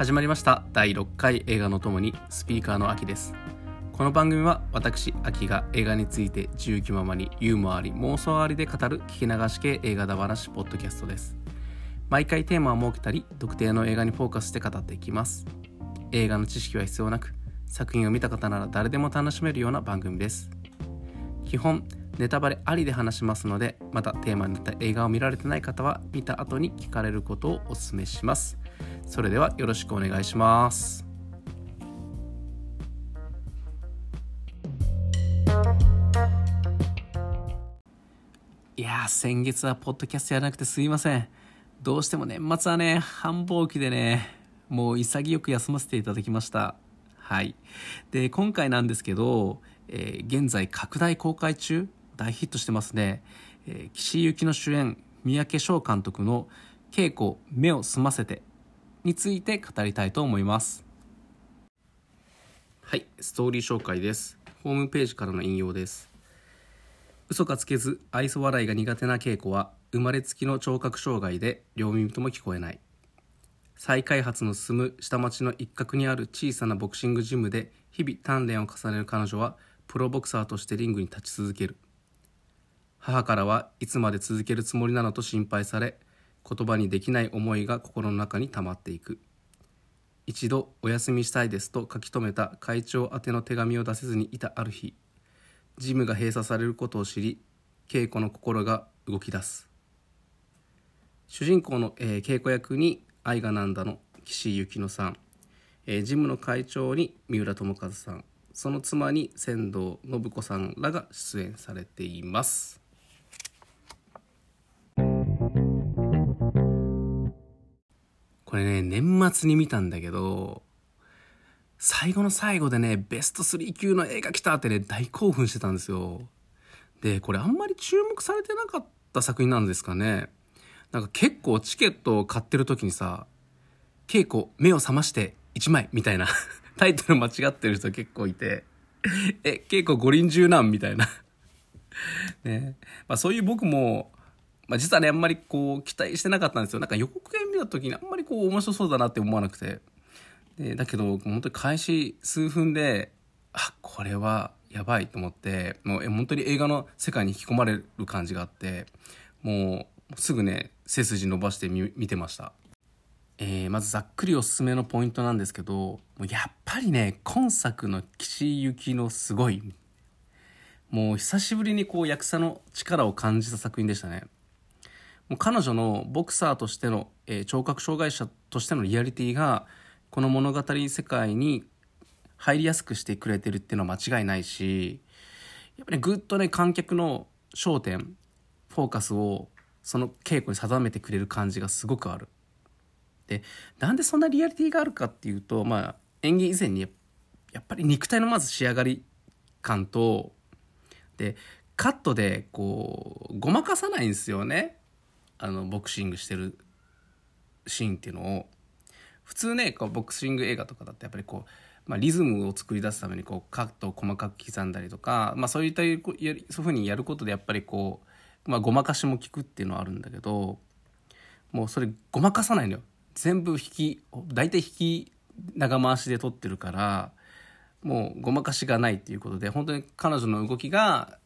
始まりました。第6回映画のともにスピーカーの秋です。この番組は私秋が映画について自由気ままにユーモアあり妄想ありで語る聞き流し系映画だ話ポッドキャストです。毎回テーマを設けたり特定の映画にフォーカスして語っていきます。映画の知識は必要なく作品を見た方なら誰でも楽しめるような番組です。基本ネタバレありで話しますのでまたテーマになった映画を見られてない方は見た後に聞かれることをお勧めします。それではよろしくお願いします。いや先月はポッドキャストやらなくてすいません。どうしても年末はね繁忙期でねもう潔く休ませていただきました。はい。で今回なんですけど、えー現在拡大公開中大ヒットしてますね、えー岸井ゆきの主演三宅翔監督の「稽古目を澄ませて」について語りたいと思います。はいストーリー紹介です。ホームページからの引用です。嘘がつけず愛想笑いが苦手な稽古は生まれつきの聴覚障害で両耳とも聞こえない。再開発の進む下町の一角にある小さなボクシングジムで日々鍛錬を重ねる彼女はプロボクサーとしてリングに立ち続ける。母からはいつまで続けるつもりなのと心配され言葉にできない思いが心の中に溜まっていく。一度お休みしたいですと書き留めた会長宛ての手紙を出せずにいたある日ジムが閉鎖されることを知り稽古の心が動き出す。主人公の、えー稽古役に愛がなんだの岸井ゆきのさん、えージムの会長に三浦友和さん。その妻に仙道信子さんらが出演されています。れね年末に見たんだけど最後の最後でねベスト3級の映画来たってね大興奮してたんですよ。でこれあんまり注目されてなかった作品なんですかね。なんか結構チケットを買ってる時にさ稽古目を覚まして1枚みたいな。タイトル間違ってる人結構いて。え稽古五輪中なん？みたいな。ね。まあそういう僕もまあ、実はねあんまりこう期待してなかったんですよ。なんか予告編見た時にあんまりこう面白そうだなって思わなくて。でだけど本当に開始数分であこれはやばいと思ってもう本当に映画の世界に引き込まれる感じがあってもうすぐね背筋伸ばして見てました、えーまずざっくりおすすめのポイントなんですけどもうやっぱりね今作の岸井ゆきのすごい。もう久しぶりにこう役者の力を感じた作品でしたね。もう彼女のボクサーとしての、えー聴覚障害者としてのリアリティがこの物語世界に入りやすくしてくれてるっていうのは間違いないしやっぱりぐっとね観客の焦点フォーカスをその稽古に定めてくれる感じがすごくある。でなんでそんなリアリティがあるかっていうと、まあ、演技以前にやっぱり肉体のまず仕上がり感とでカットでこうごまかさないんですよねあのボクシングしてるシーンっていうのを普通ねこうボクシング映画とかだってやっぱりこう、まあ、リズムを作り出すためにこうカットを細かく刻んだりとか、まあ、そういったそういうふうにやることでやっぱりこう、まあ、ごまかしも効くっていうのはあるんだけどもうそれごまかさないのよ。全部引き大体引き長回しで撮ってるからもうごまかしがないっていうことで本当に彼女の動きが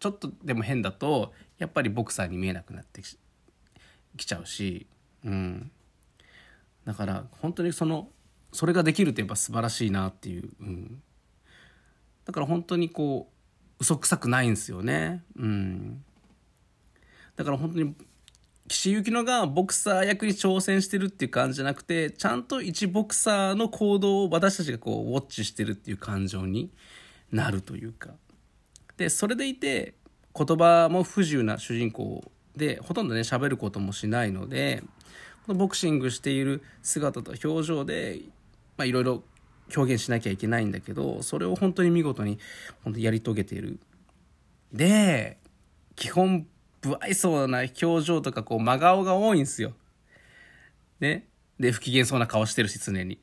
ちょっとでも変だとやっぱりボクサーに見えなくなってきちゃうし、うん、だから本当にそのそれができるってやっぱ素晴らしいなっていう、うん、だから本当にこう嘘くさくないんですよね、うん、だから本当に岸井ゆきのがボクサー役に挑戦してるっていう感じじゃなくてちゃんと一ボクサーの行動を私たちがこうウォッチしてるっていう感情になるというか。でそれでいて言葉も不自由な主人公でほとんどね喋ることもしないのでこのボクシングしている姿と表情でいろいろ表現しなきゃいけないんだけどそれを本当に見事に本当やり遂げている。で基本不愛想な表情とかこう真顔が多いんですよ。ね。で不機嫌そうな顔してるし常に。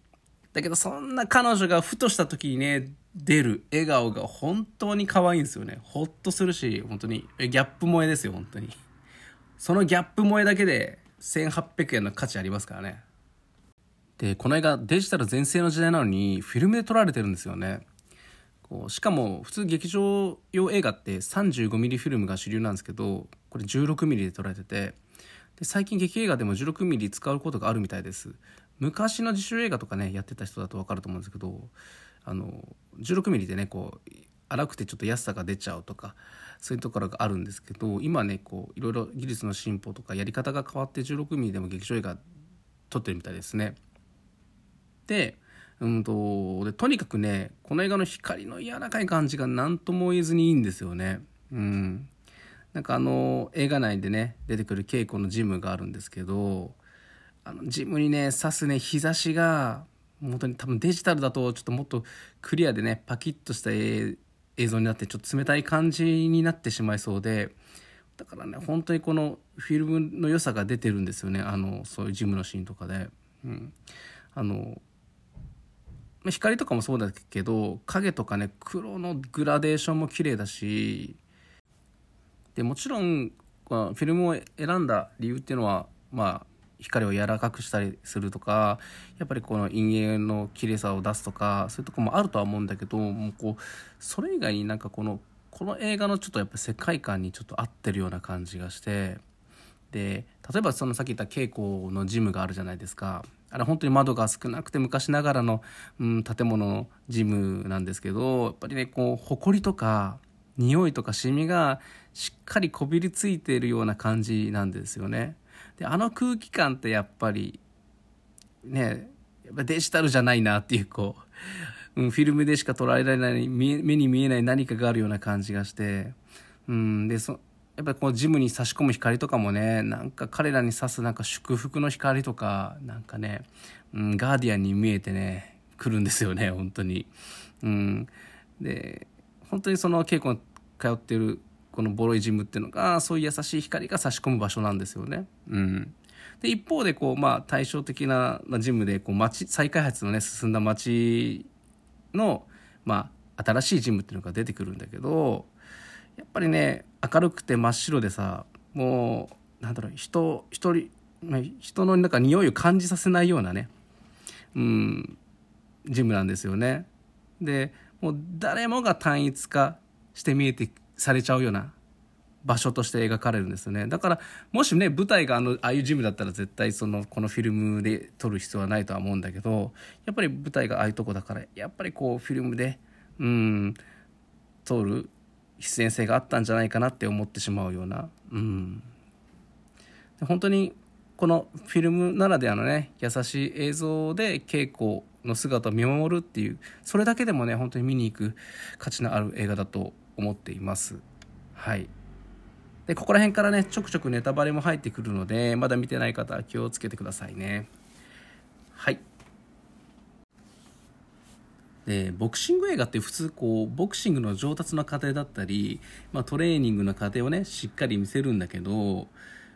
だけどそんな彼女がふとした時にね出る笑顔が本当に可愛いんですよね。ほっとするし本当にギャップ萌えですよ本当に。そのギャップ萌えだけで1800円の価値ありますからね。でこの映画デジタル全盛の時代なのにフィルムで撮られてるんですよねこうしかも普通劇場用映画って 35mm フィルムが主流なんですけどこれ 16mm で撮られててで最近劇映画でも 16mm 使うことがあるみたいです昔の自主映画とかねやってた人だと分かると思うんですけどあの 16mm でねこう荒くてちょっと安さが出ちゃうとかそういうところがあるんですけど今ねこういろいろ技術の進歩とかやり方が変わって 16mm でも劇場映画撮ってるみたいですね。でうんとでとにかくねこの映画の光の柔らかい感じが何とも言えずにいいんですよね。うん。なんかあの映画内でね出てくる稽古のジムがあるんですけどあのジムにね刺すね日差しが本当に多分デジタルだとちょっともっとクリアでねパキッとした映像になってちょっと冷たい感じになってしまいそうでだからね本当にこのフィルムの良さが出てるんですよねあのそういうジムのシーンとかで。うん、あの光とかもそうだけど影とかね黒のグラデーションも綺麗だしでもちろんフィルムを選んだ理由っていうのはまあ光を柔らかくしたりするとかやっぱりこの陰影の綺麗さを出すとかそういうとこもあるとは思うんだけどもうこうそれ以外になんかこのこの映画のちょっとやっぱ世界観にちょっと合ってるような感じがしてで例えばそのさっき言った稽古のジムがあるじゃないですかあれ本当に窓が少なくて昔ながらの、うん、建物のジムなんですけどやっぱりねこう埃とか匂いとかシミがしっかりこびりついているような感じなんですよね。であの空気感ってやっぱりねやっぱデジタルじゃないなっていうこう、うん、フィルムでしか捉えられない目に見えない何かがあるような感じがして、うん、でそやっぱこうジムに差し込む光とかもねなんか彼らに差すなんか祝福の光とかなんかね、うん、ガーディアンに見えてね来るんですよね本当に。うん、で本当にその稽古に通ってるこのボロいジムっていうのがそういう優しい光が差し込む場所なんですよね。うん、で一方でこう、まあ、対照的なジムでこう街再開発のね進んだ街の、まあ、新しいジムっていうのが出てくるんだけどやっぱりね明るくて真っ白でさもうなんだろう人一人人のなんか匂いを感じさせないようなねうんジムなんですよね。でもう誰もが単一化して見えてされちゃうような場所として描かれるんですね。だからもしね舞台があのああいうジムだったら絶対そのこのフィルムで撮る必要はないとは思うんだけどやっぱり舞台がああいうとこだからやっぱりこうフィルムでうん撮る必然性があったんじゃないかなって思ってしまうような、うん、本当にこのフィルムならではのね優しい映像で稽古の姿を見守るっていうそれだけでもね本当に見に行く価値のある映画だと思っています。はい。でここら辺からねちょくちょくネタバレも入ってくるのでまだ見てない方は気をつけてくださいね。はい。でボクシング映画って普通こうボクシングの上達の過程だったり、まあ、トレーニングの過程をねしっかり見せるんだけど、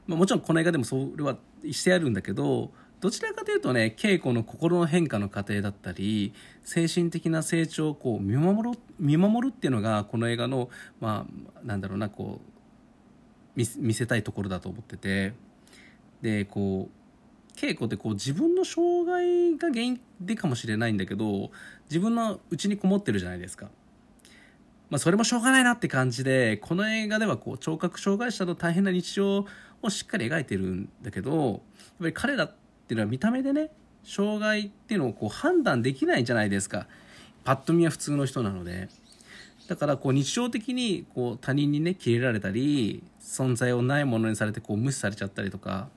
まあ、もちろんこの映画でもそれはしてあるんだけどどちらかというとね稽古の心の変化の過程だったり精神的な成長をこう見守る見守るっていうのがこの映画のまあなんだろうなこう見せたいところだと思っててでこう稽古ってこう自分の障害が原因でかもしれないんだけど自分の内にこもってるじゃないですか。まあ、それもしょうがないなって感じでこの映画ではこう聴覚障害者の大変な日常をしっかり描いてるんだけどやっぱり彼らっっていうのは見た目でね障害っていうのをこう判断できないじゃないですか。パッと見は普通の人なので。だからこう日常的にこう他人にねキレられたり存在をないものにされてこう無視されちゃったりとか。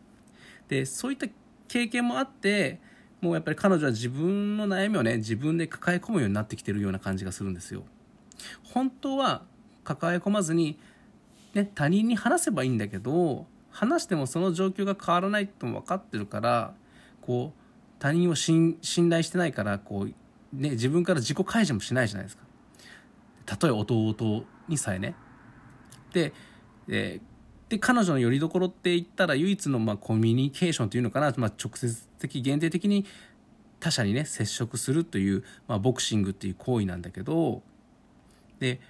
でそういった経験もあってもうやっぱり彼女は自分の悩みをね自分で抱え込むようになってきてるような感じがするんですよ。本当は抱え込まずに、ね、他人に話せばいいんだけど話してもその状況が変わらないとも分かってるからこう他人を信頼してないからこう、ね、自分から自己開示もしないじゃないですか。例え弟にさえね。で、えで彼女の拠り所って言ったら唯一のまあコミュニケーションというのかな、まあ、直接的限定的に他者にね接触するという、まあ、ボクシングっていう行為なんだけどで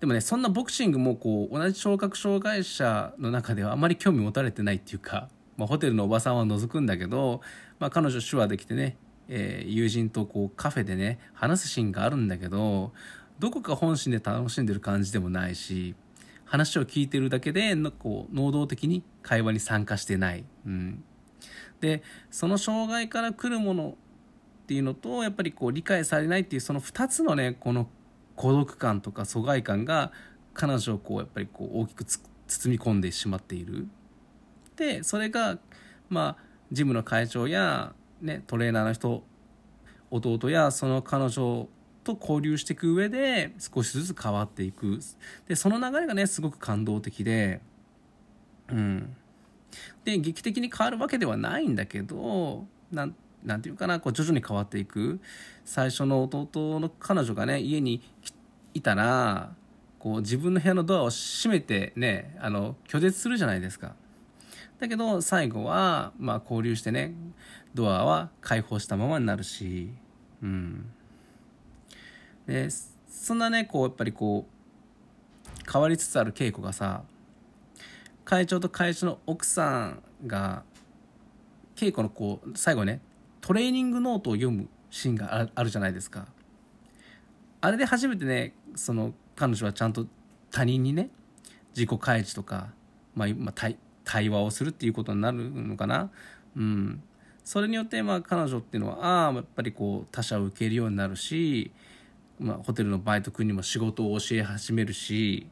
でもねそんなボクシングもこう同じ聴覚障害者の中ではあまり興味持たれてないっていうか まあ、ホテルのおばさんは覗くんだけど、まあ、彼女手話できてね、えー、友人とこうカフェでね話すシーンがあるんだけどどこか本心で楽しんでる感じでもないし話を聞いてるだけでこう能動的に会話に参加してない。うん、でその障害から来るものっていうのとやっぱりこう理解されないっていうその2つのねこの孤独感とか疎外感が彼女をこうやっぱりこう大きく包み込んでしまっている。でそれがまあジムの会長や、ね、トレーナーの人弟やその彼女と交流していく上で少しずつ変わっていくでその流れがねすごく感動的でうんで劇的に変わるわけではないんだけどなんなんていうかなこう徐々に変わっていく。最初の弟の彼女がね家にいたらこう自分の部屋のドアを閉めてねあの拒絶するじゃないですか。だけど最後は、まあ、交流してねドアは開放したままになるしうん。でそんなねこうやっぱりこう変わりつつある稽古がさ会長と会長の奥さんが稽古のこう最後ねトレーニングノートを読むシーンがあるじゃないですか。あれで初めてねその彼女はちゃんと他人にね自己開示とか、まあ、まあ、対話をするっていうことになるのかな。うん。それによってまあ彼女っていうのはああやっぱりこう他者を受けるようになるしまあ、ホテルのバイト君にも仕事を教え始めるし、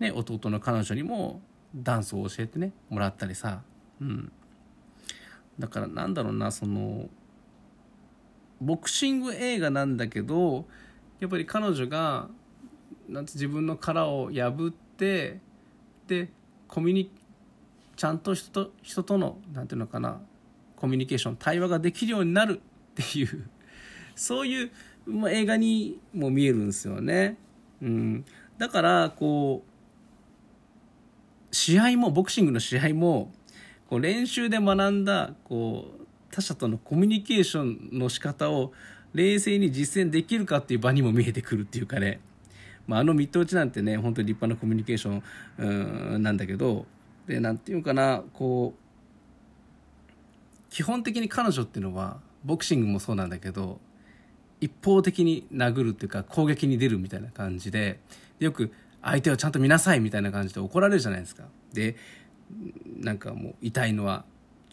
ね、弟の彼女にもダンスを教えてねもらったりさ、うん、だからなんだろうなそのボクシング映画なんだけどやっぱり彼女がなんて自分の殻を破ってでコミュニちゃんと人と人とのなんていうのかなコミュニケーション対話ができるようになるっていうそういうまあ、映画にも見えるんですよね。うん、だからこう試合もボクシングの試合もこう練習で学んだこう他者とのコミュニケーションの仕方を冷静に実践できるかっていう場にも見えてくるっていうかね、まあ、あのミット打ちなんてね本当に立派なコミュニケーションなんだけどでなんていうかなこう基本的に彼女っていうのはボクシングもそうなんだけど一方的に殴るっていうか攻撃に出るみたいな感じでよく相手をちゃんと見なさいみたいな感じで怒られるじゃないですか。でなんかもう痛いのは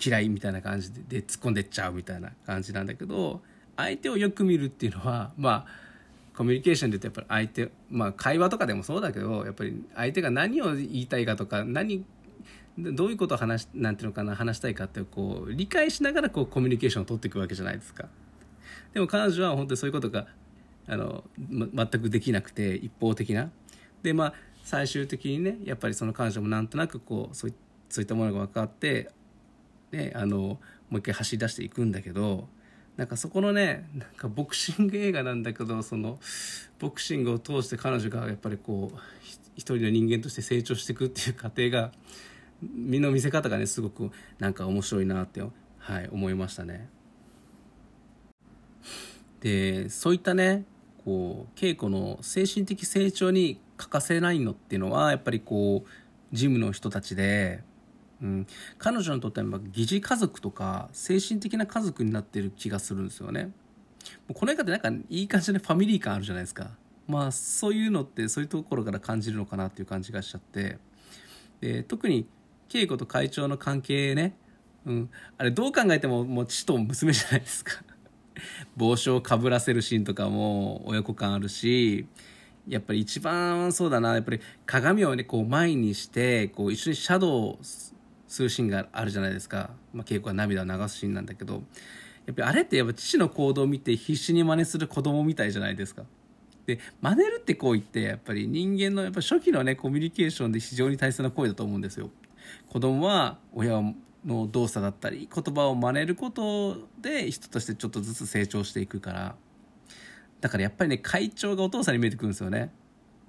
嫌いみたいな感じでで突っ込んでっちゃうみたいな感じなんだけど相手をよく見るっていうのはまあコミュニケーションで言うとやっぱり相手まあ会話とかでもそうだけどやっぱり相手が何を言いたいかとか何どういうことを話なんていうのかな話したいかってこう理解しながらこうコミュニケーションを取っていくわけじゃないですか。でも彼女は本当にそういうことがあの、ま、全くできなくて一方的なでまあ最終的にねやっぱりその彼女もなんとなくこうそうそういったものが分かって、ね、あのもう一回走り出していくんだけどなんかそこのねなんかボクシング映画なんだけどそのボクシングを通して彼女がやっぱりこう一人の人間として成長していくっていう過程が身の見せ方がねすごくなんか面白いなって、はい、思いましたね。でそういったねこう稽古の精神的成長に欠かせないのっていうのはやっぱりこうジムの人たちで、うん、彼女にとっては疑似家族とか精神的な家族になってる気がするんですよね。もうこの映画ってなんかいい感じでファミリー感あるじゃないですか。まあそういうのってそういうところから感じるのかなっていう感じがしちゃってで特に稽古と会長の関係ね、うん、あれどう考えてももう父と娘じゃないですか。帽子をかぶらせるシーンとかも親子感あるしやっぱり一番そうだなやっぱり鏡をねこう前にしてこう一緒にシャドウするシーンがあるじゃないですか、まあ、稽古は涙を流すシーンなんだけどやっぱりあれってやっぱ父の行動を見て必死に真似する子供みたいじゃないですか。で真似るって行為ってやっぱり人間のやっぱ初期のねコミュニケーションで非常に大切な行為だと思うんですよ。子供は親の動作だったり言葉を真似ることで人としてちょっとずつ成長していくからだからやっぱりね会長がお父さんに見えてくるんですよね。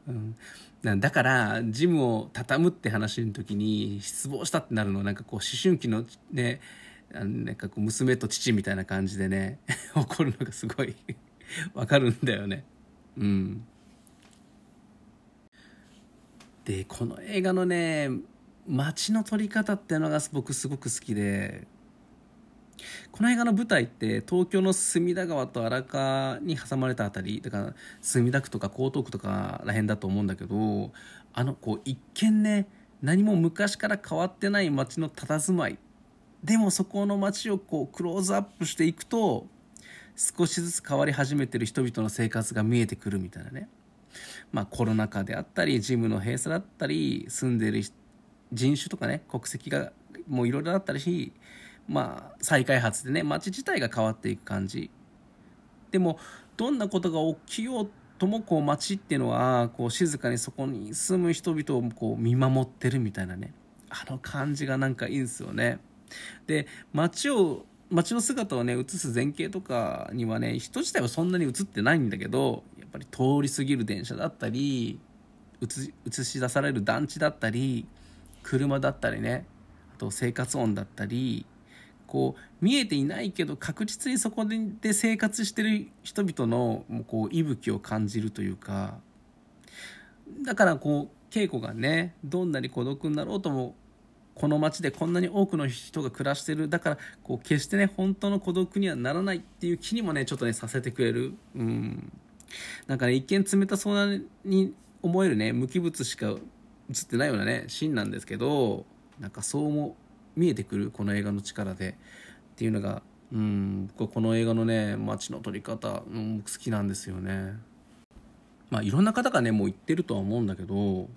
うん、だからジムを畳むって話の時に失望したってなるのはなんかこう思春期のねなんかこう娘と父みたいな感じでね 怒るのがすごい わかるんだよね。うん、でこの映画のね街の撮り方っていうのが僕すごく好きでこの映画の舞台って東京の隅田川と荒川に挟まれた辺りだから墨田区とか江東区とからへんだと思うんだけどあのこう一見ね何も昔から変わってない街の佇まい。でもそこの街をこうクローズアップしていくと少しずつ変わり始めてる人々の生活が見えてくるみたいなね。まあコロナ禍であったりジムの閉鎖だったり住んでる人種とかね国籍がもういろいろあったりしまあ再開発でね街自体が変わっていく感じ。でもどんなことが起きようともこう街っていうのはこう静かにそこに住む人々をこう見守ってるみたいなね。あの感じがなんかいいんですよね。で街を街の姿をね映す前景とかにはね人自体はそんなに映ってないんだけどやっぱり通り過ぎる電車だったり映し出される団地だったり車だったりねあと生活音だったりこう見えていないけど確実にそこで生活してる人々のこう息吹を感じるというかだからこう稽古がねどんなに孤独になろうともこの街でこんなに多くの人が暮らしてるだからこう決してね本当の孤独にはならないっていう気にもねちょっとねさせてくれる。うん。なんかね一見冷たそうなに思えるね無機物しか映ってないようなねシーンなんですけどなんかそうも見えてくるこの映画の力でっていうのがうん僕この映画のね街の撮り方、うん、好きなんですよね。まあいろんな方がねもう言ってるとは思うんだけど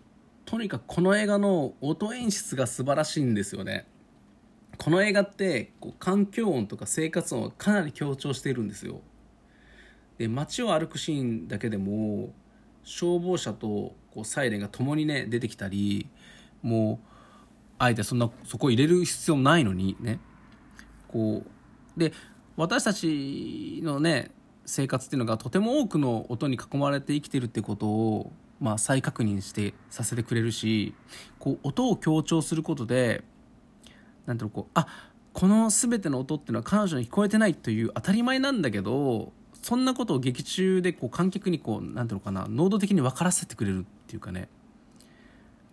とにかくこの映画の音演出が素晴らしいんですよね。この映画ってこう環境音とか生活音をかなり強調しているんですよ。で街を歩くシーンだけでも消防車とこうサイレンが共にね出てきたりもうあえてそんなそこ入れる必要ないのにね。こうで私たちのね生活っていうのがとても多くの音に囲まれて生きてるってことを、まあ、再確認してさせてくれるしこう音を強調することで何ていうのこうあこの全ての音っていうのは彼女に聞こえてないという当たり前なんだけどそんなことを劇中でこう観客にこう何ていうのかな能動的に分からせてくれるっていうかね、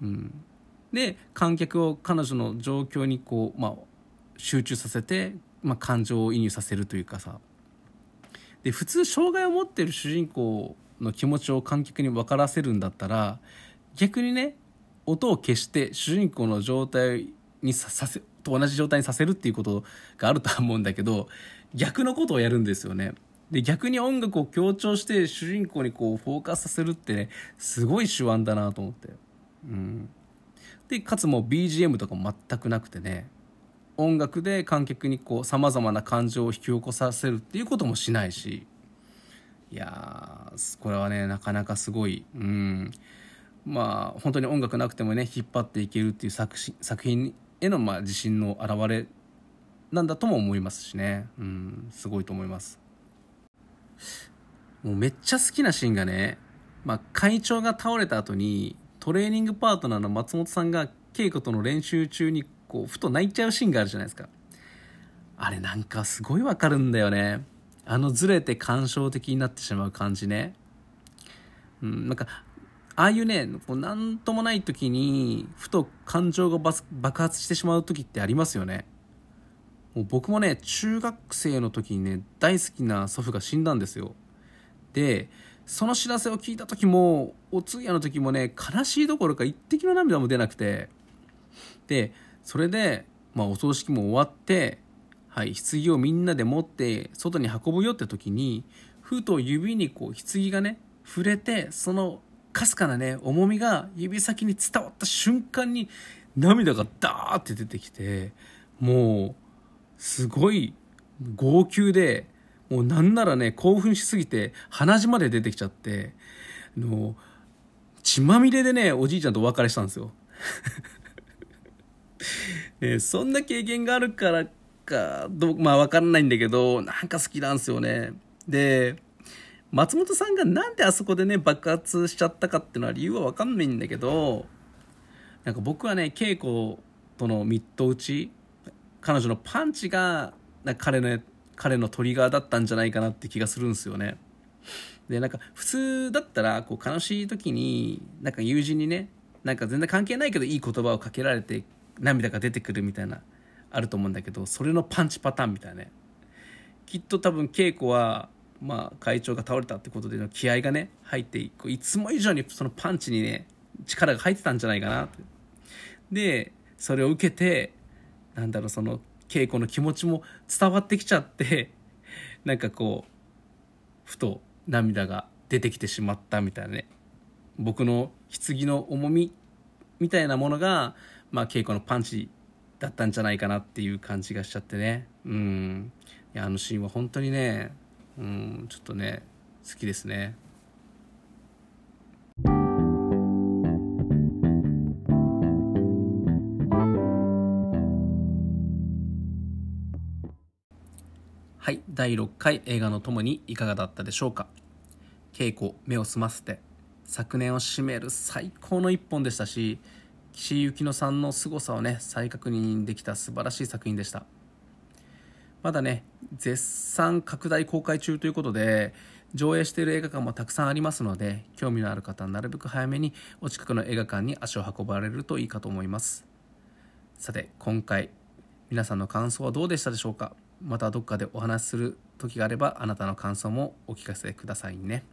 うん、で観客を彼女の状況にこう、まあ、集中させて、まあ、感情を移入させるというかさで普通障害を持ってる主人公の気持ちを観客に分からせるんだったら逆にね音を消して主人公の状態にさせと同じ状態にさせるっていうことがあるとは思うんだけど逆のことをやるんですよね。で逆に音楽を強調して主人公にこうフォーカスさせるってねすごい手腕だなと思って。うんでかつもう BGM とかも全くなくてね。音楽で観客にこうさまざまな感情を引き起こさせるっていうこともしないし。いやこれはねなかなかすごい。うん。まあ本当に音楽なくてもね引っ張っていけるっていう作作品へのまあ自信の表れなんだとも思いますしね。うん。すごいと思います。もうめっちゃ好きなシーンがね、まあ、会長が倒れた後にトレーニングパートナーの松本さんが稽古との練習中にこうふと泣いちゃうシーンがあるじゃないですか。あれなんかすごいわかるんだよね。あのずれて感傷的になってしまう感じね。うんなんかああいうねこう何ともない時にふと感情が爆発してしまう時ってありますよね。もう僕もね中学生の時にね大好きな祖父が死んだんですよ。でその知らせを聞いた時もお通夜の時もね悲しいどころか一滴の涙も出なくてでそれで、まあ、お葬式も終わってはい棺をみんなで持って外に運ぶよって時にふと指にこう棺がね触れてそのかすかなね重みが指先に伝わった瞬間に涙がダーって出てきてもうすごい号泣でもうなんならね興奮しすぎて鼻血まで出てきちゃっての血まみれでねおじいちゃんとお別れしたんですよ。ね、そんな経験があるからかどまあ分かんないんだけどなんか好きなんですよね。で松本さんがなんであそこでね爆発しちゃったかっていうのは理由は分かんないんだけどなんか僕はね稽古とのミット打ち彼女のパンチが彼の彼のトリガーだったんじゃないかなって気がするんですよね。でなんか普通だったらこう悲しい時になんか友人にねなんか全然関係ないけどいい言葉をかけられて涙が出てくるみたいなあると思うんだけどそれのパンチパターンみたいなねきっと多分稽古はまあ会長が倒れたってことでの気合がね入っていつも以上にそのパンチにね力が入ってたんじゃないかなでそれを受けてなんだろうその稽古の気持ちも伝わってきちゃって なんかこうふと涙が出てきてしまったみたいなね。僕の棺の重みみたいなものが、まあ、稽古のパンチだったんじゃないかなっていう感じがしちゃってね。うん。いやあのシーンは本当にねうんちょっとね好きですね。第6回映画のともにいかがだったでしょうか？稽古目を澄ませて昨年を締める最高の一本でしたし岸井ゆきのさんの凄さをね再確認できた素晴らしい作品でした。まだね絶賛拡大公開中ということで上映している映画館もたくさんありますので興味のある方はなるべく早めにお近くの映画館に足を運ばれるといいかと思います。さて今回皆さんの感想はどうでしたでしょうか？またどっかでお話しする時があればあなたの感想もお聞かせくださいね。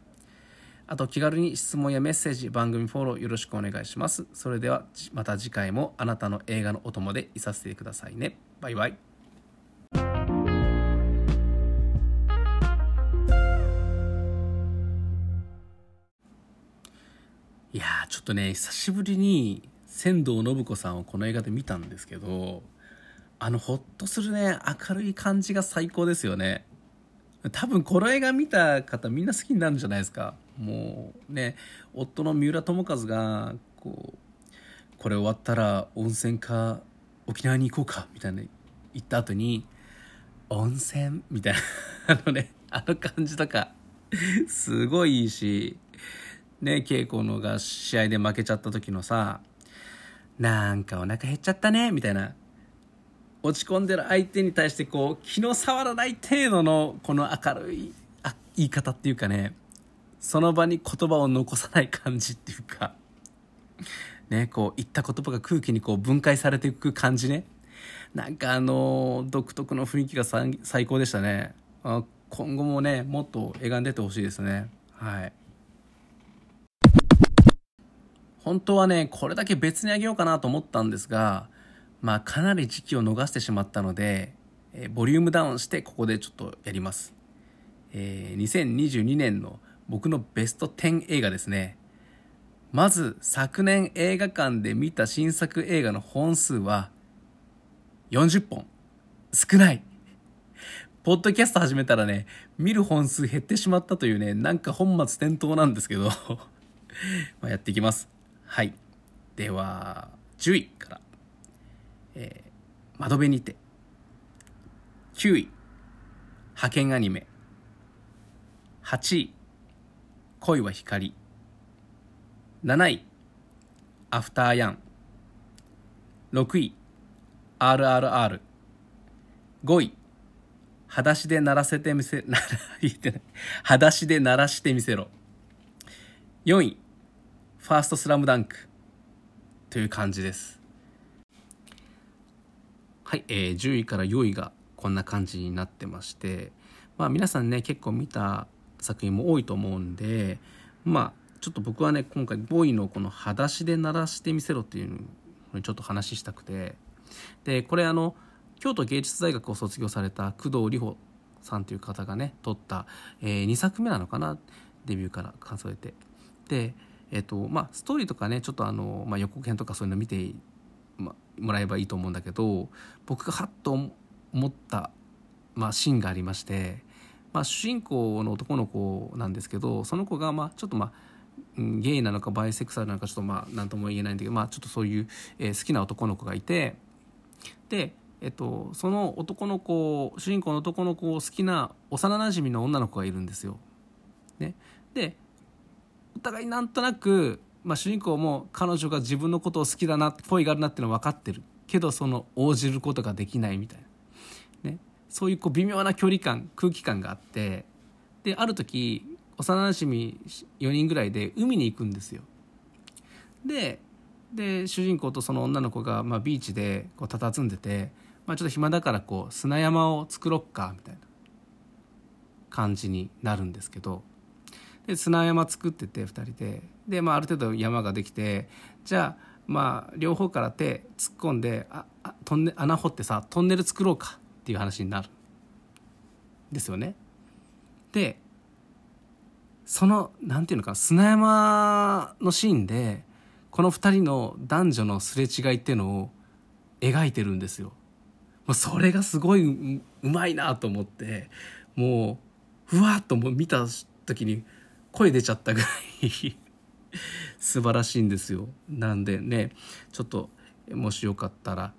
あと気軽に質問やメッセージ番組フォローよろしくお願いします。それではまた次回もあなたの映画のお供でいさせてくださいね。バイバイ。いやちょっとね久しぶりに仙道信子さんをこの映画で見たんですけどあのホッとするね。明るい感じが最高ですよね。多分この映画見た方みんな好きになるんじゃないですか。もうね夫の三浦友和がこうこれ終わったら温泉か沖縄に行こうかみたいな言った後に温泉みたいなあのね あの感じとかすごいいいしね稽古のが試合で負けちゃった時のさなんかお腹減っちゃったねみたいな。落ち込んでる相手に対してこう気の触らない程度のこの明るいあ言い方っていうかねその場に言葉を残さない感じっていうかねこう言った言葉が空気にこう分解されていく感じね。なんかあの独特の雰囲気が最高でしたね。今後もねもっと映画に出てほしいですね。はい。本当はねこれだけ別にあげようかなと思ったんですがまあかなり時期を逃してしまったので、え、ボリュームダウンしてここでちょっとやります、えー、2022年の僕のベスト10映画ですね。まず昨年映画館で見た新作映画の本数は40本少ない。ポッドキャスト始めたらね見る本数減ってしまったというねなんか本末転倒なんですけど。まやっていきます。はい。では10位から。えー、窓辺にて9位派遣アニメ8位恋は光7位アフターヤン6位 RRR5 位裸足で鳴らせてみせ、な 言ってない。裸足で鳴らしてみせろ。4位、ファーストスラムダンク。という感じです。はい、えー、10位から4位がこんな感じになってまして、まあ、皆さんね結構見た作品も多いと思うんでまあちょっと僕はね今回5位のこの「裸足で鳴らしてみせろ」っていうのにちょっと話したくてでこれあの京都芸術大学を卒業された工藤里穂さんという方がね撮った、えー、2作目なのかなデビューから数えて。でえっ、とまあストーリーとかねちょっとあの、まあ、予告編とかそういうの見て、もらえばいいと思うんだけど僕がハッと思った、まあ、シーンがありまして、まあ、主人公の男の子なんですけどその子がまあちょっとまあゲイなのかバイセクサルなのかちょっとまあ何とも言えないんだけど、まあ、ちょっとそういう、え、好きな男の子がいてで、えっと、その男の子主人公の男の子を好きな幼なじみの女の子がいるんですよ。ね、でお互いなんとなくまあ、主人公も彼女が自分のことを好きだな恋があるなっていうのは分かってるけどその応じることができないみたいな、ね、そういうこう微妙な距離感空気感があって。である時幼なじみ4人ぐらいで海に行くんですよ。でで主人公とその女の子が、まあ、ビーチでこう佇んでて、まあ、ちょっと暇だからこう砂山を作ろっかみたいな感じになるんですけど。で砂山作ってて2人でで、まあ、ある程度山ができてじゃあまあ両方から手突っ込んでああトンネ穴掘ってさトンネル作ろうかっていう話になるですよね。でそのなんていうのか砂山のシーンでこの2人の男女のすれ違いっていうのを描いてるんですよ。もうそれがすごいうまいなと思ってもうふわっともう見た時に声出ちゃったぐらい素晴らしいんですよ。なんでねちょっともしよかったら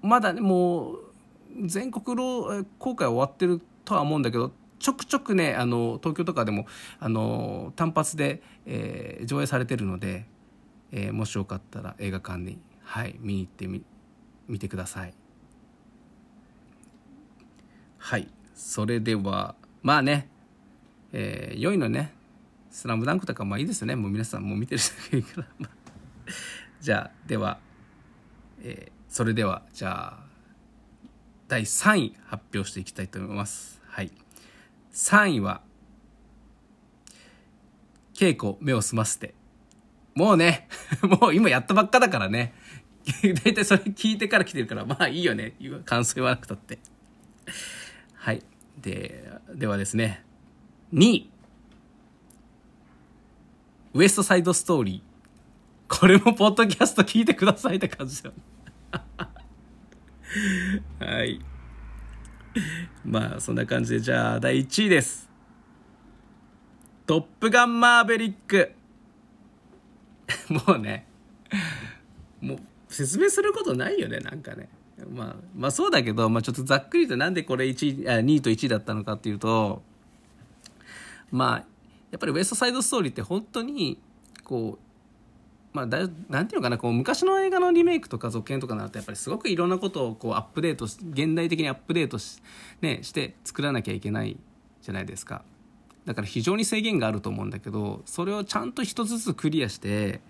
まだねもう全国公開終わってるとは思うんだけどちょくちょくねあの東京とかでもあの単発で、えー、上映されてるので、えー、もしよかったら映画館に、はい、見に行ってみ見てください。はいそれではまあね、えー、良いのね「スラムダンクとかまあいいですよね。もう皆さんもう見てる人がいいから。じゃあでは、えー、それではじゃあ第3位発表していきたいと思います。はい。3位は稽古目を澄ませて。もうね もう今やったばっかだからね。大体それ聞いてから来てるからまあいいよね。感想言わなくたって。はい。でではですね。2位。ウエストサイドストーリー。これもポッドキャスト聞いてくださいって感じだよ はい。まあそんな感じで。じゃあ第1位です「トップガンマーベリック」もうね。もう説明することないよねなんかね。まあまあそうだけど、まあ、ちょっとざっくりとなんでこれ1位あ2位と1位だったのかっていうとまあやっぱりウエストサイドストーリーって本当にこうまあ、だなんていうのかなこう昔の映画のリメイクとか続編とかになるとやっぱりすごくいろんなことをこうアップデートし現代的にアップデートし,、ね、して作らなきゃいけないじゃないですか。だから非常に制限があると思うんだけどそれをちゃんと一つずつクリアして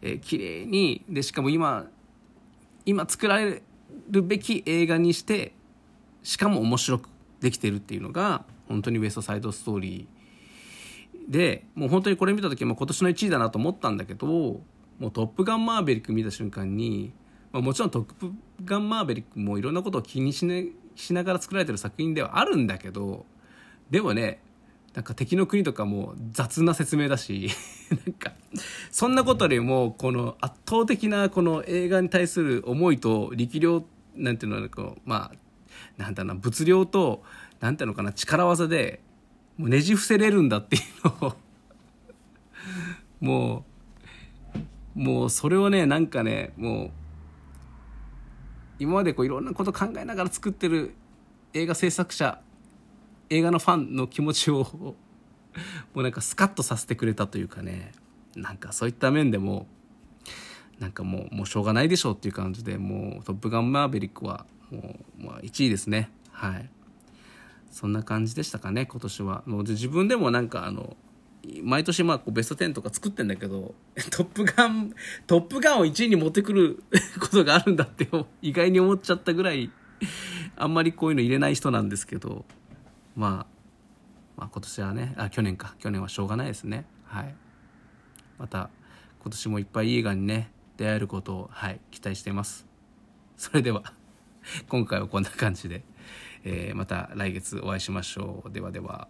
えー、綺麗にでしかも今今作られるべき映画にしてしかも面白くできてるっていうのが本当にウエストサイドストーリーでもう本当にこれ見た時も今年の1位だなと思ったんだけどもう「トップガンマーヴェリック」見た瞬間に、まあ、もちろん「トップガンマーヴェリック」もいろんなことを気にし,、ね、しながら作られてる作品ではあるんだけどでもねなんか敵の国とかも雑な説明だし なんかそんなことよりもこの圧倒的なこの映画に対する思いと力量なんていうのこうまあなんだろうな物量となんていうのかな力技でもうねじ伏せれるんだっていうのをもうもうそれをねなんかねもう今までこういろんなこと考えながら作ってる映画制作者映画のファンの気持ちをもうなんかスカッとさせてくれたというかねなんかそういった面でもなんかもうもうしょうがないでしょうっていう感じでもう「トップガンマーヴェリックは」もう、まあ、1位ですね。はい。そんな感じでしたかね今年はもう自分でもなんかあの毎年まあこうベスト10とか作ってんだけど、トップガン、トップガンを1位に持ってくる ことがあるんだって意外に思っちゃったぐらい、あんまりこういうの入れない人なんですけど、まあ、まあ今年はね、あ、去年か。去年はしょうがないですね。はい。また、今年もいっぱいいい映画にね、出会えることを、はい、期待しています。それでは、今回はこんな感じで、えー、また来月お会いしましょう。ではでは。